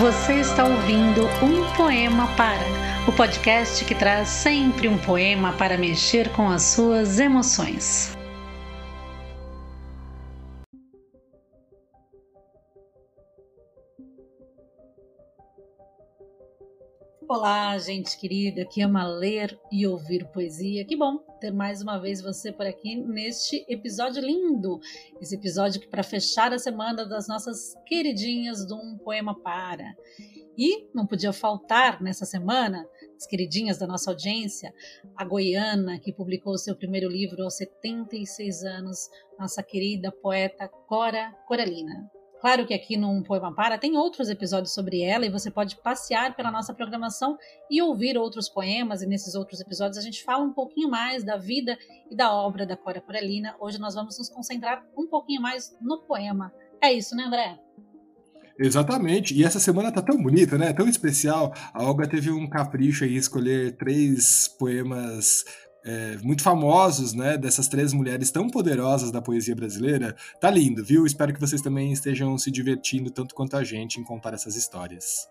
Você está ouvindo Um Poema Para, o podcast que traz sempre um poema para mexer com as suas emoções. Olá, gente querida que ama ler e ouvir poesia. Que bom ter mais uma vez você por aqui neste episódio lindo. Esse episódio que para fechar a semana das nossas queridinhas do Um Poema Para. E não podia faltar nessa semana, as queridinhas da nossa audiência, a goiana que publicou seu primeiro livro aos 76 anos, nossa querida poeta Cora Coralina. Claro que aqui no Poema Para tem outros episódios sobre ela e você pode passear pela nossa programação e ouvir outros poemas. E nesses outros episódios a gente fala um pouquinho mais da vida e da obra da Cora Coralina. Hoje nós vamos nos concentrar um pouquinho mais no poema. É isso, né, André? Exatamente. E essa semana tá tão bonita, né? Tão especial. A Olga teve um capricho aí escolher três poemas é, muito famosos, né, dessas três mulheres tão poderosas da poesia brasileira, tá lindo, viu? Espero que vocês também estejam se divertindo tanto quanto a gente em contar essas histórias.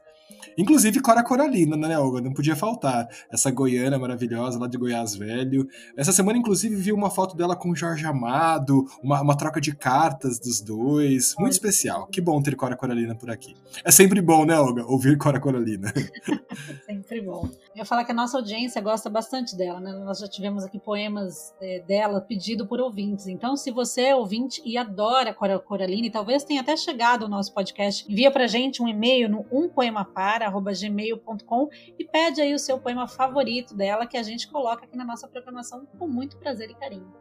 Inclusive Cora Coralina, né, Olga? Não podia faltar. Essa goiana maravilhosa lá de Goiás Velho. Essa semana, inclusive, vi uma foto dela com Jorge Amado, uma, uma troca de cartas dos dois. Muito especial. Que bom ter Cora Coralina por aqui. É sempre bom, né, Olga? Ouvir Cora Coralina. sempre bom. Eu falar que a nossa audiência gosta bastante dela, né? Nós já tivemos aqui poemas é, dela pedido por ouvintes. Então, se você é ouvinte e adora Cora Coralina, e talvez tenha até chegado ao nosso podcast, envia pra gente um e-mail no um poema para@gmail.com e pede aí o seu poema favorito dela que a gente coloca aqui na nossa programação com muito prazer e carinho.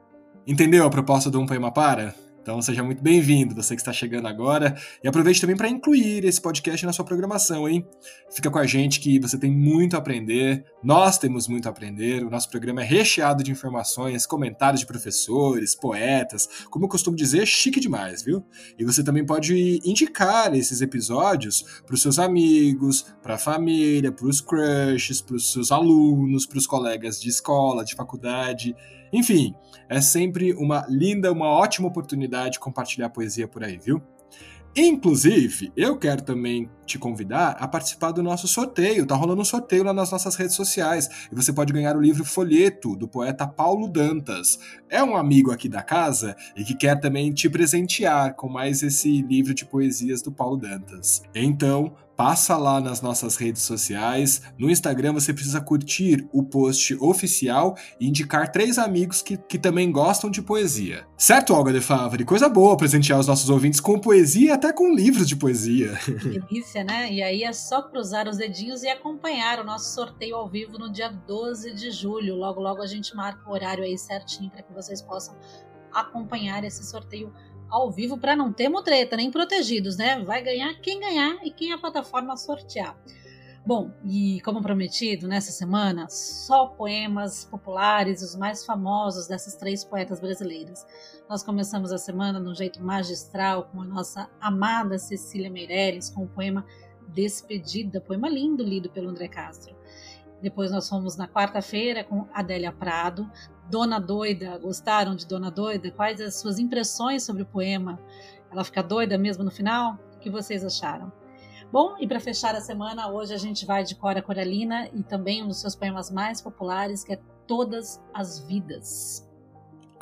Entendeu a proposta do Um Poema Para? Então seja muito bem-vindo, você que está chegando agora. E aproveite também para incluir esse podcast na sua programação, hein? Fica com a gente que você tem muito a aprender, nós temos muito a aprender. O nosso programa é recheado de informações, comentários de professores, poetas, como eu costumo dizer, chique demais, viu? E você também pode indicar esses episódios para os seus amigos, para a família, para os crushes, para os seus alunos, para os colegas de escola, de faculdade. Enfim, é sempre uma linda, uma ótima oportunidade de compartilhar poesia por aí, viu? Inclusive, eu quero também te convidar a participar do nosso sorteio. Tá rolando um sorteio lá nas nossas redes sociais e você pode ganhar o livro Folheto do poeta Paulo Dantas. É um amigo aqui da casa e que quer também te presentear com mais esse livro de poesias do Paulo Dantas. Então, passa lá nas nossas redes sociais. No Instagram você precisa curtir o post oficial e indicar três amigos que, que também gostam de poesia. Certo, Olga de Favre? Coisa boa presentear os nossos ouvintes com poesia e até com livros de poesia. Delícia, né? E aí é só cruzar os dedinhos e acompanhar o nosso sorteio ao vivo no dia 12 de julho. Logo, logo a gente marca o horário aí certinho para que vocês possam acompanhar esse sorteio ao vivo para não ter mutreta, nem protegidos, né? Vai ganhar quem ganhar e quem a plataforma sortear. Bom, e como prometido, nessa semana, só poemas populares, os mais famosos dessas três poetas brasileiras. Nós começamos a semana de um jeito magistral com a nossa amada Cecília Meirelles, com o poema Despedida, poema lindo lido pelo André Castro. Depois nós fomos na quarta-feira com Adélia Prado, Dona Doida. Gostaram de Dona Doida? Quais as suas impressões sobre o poema? Ela fica doida mesmo no final? O que vocês acharam? Bom, e para fechar a semana, hoje a gente vai de Cora Coralina e também um dos seus poemas mais populares, que é Todas as Vidas.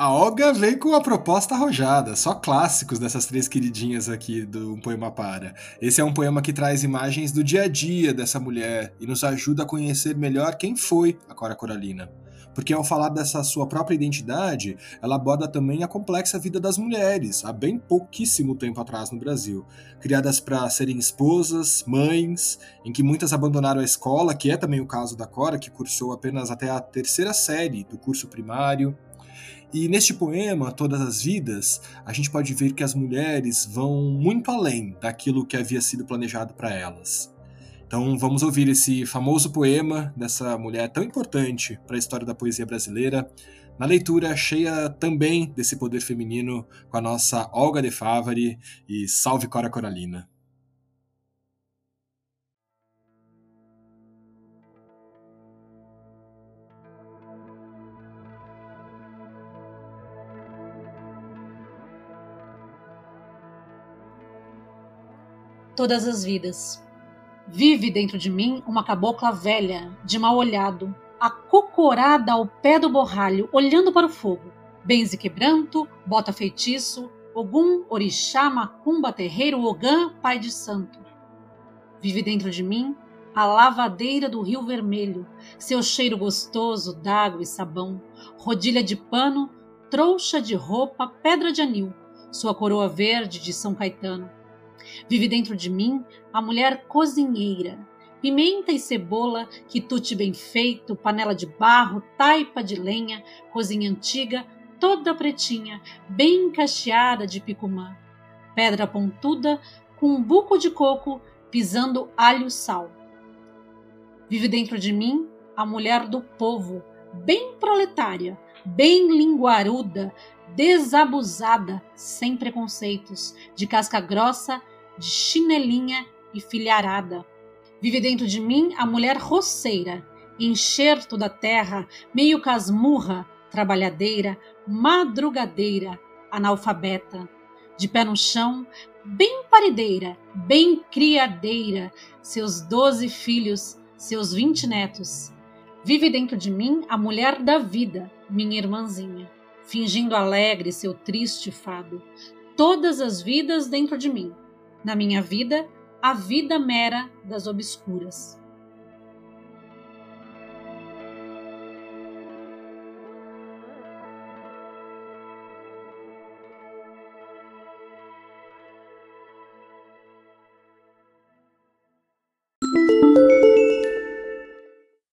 A Olga veio com a proposta arrojada, só clássicos dessas três queridinhas aqui do Um Poema Para. Esse é um poema que traz imagens do dia a dia dessa mulher e nos ajuda a conhecer melhor quem foi a Cora Coralina porque ao falar dessa sua própria identidade, ela aborda também a complexa vida das mulheres, há bem pouquíssimo tempo atrás no Brasil, criadas para serem esposas, mães, em que muitas abandonaram a escola, que é também o caso da Cora, que cursou apenas até a terceira série do curso primário. E neste poema, Todas as Vidas, a gente pode ver que as mulheres vão muito além daquilo que havia sido planejado para elas. Então vamos ouvir esse famoso poema dessa mulher tão importante para a história da poesia brasileira, na leitura cheia também desse poder feminino com a nossa Olga de Favari e Salve Cora Coralina. Todas as vidas Vive dentro de mim uma cabocla velha, de mal olhado, acocorada ao pé do borralho, olhando para o fogo. Benze quebranto, bota feitiço, Ogum, orixá, macumba, terreiro, ogã, pai de santo. Vive dentro de mim a lavadeira do Rio Vermelho, seu cheiro gostoso d'água e sabão, rodilha de pano, trouxa de roupa, pedra de anil, sua coroa verde de São Caetano. Vive dentro de mim a mulher cozinheira, pimenta e cebola, quitute bem feito, panela de barro, taipa de lenha, cozinha antiga, toda pretinha, bem cacheada de picumã, pedra pontuda com um buco de coco pisando alho sal. Vive dentro de mim a mulher do povo, bem proletária, bem linguaruda, desabusada, sem preconceitos, de casca grossa, de chinelinha e filharada. Vive dentro de mim a mulher roceira, enxerto da terra, meio casmurra, trabalhadeira, madrugadeira, analfabeta, de pé no chão, bem parideira, bem criadeira, seus doze filhos, seus vinte netos. Vive dentro de mim a mulher da vida, minha irmãzinha, fingindo alegre seu triste fado. Todas as vidas dentro de mim. Na minha vida, a vida mera das obscuras.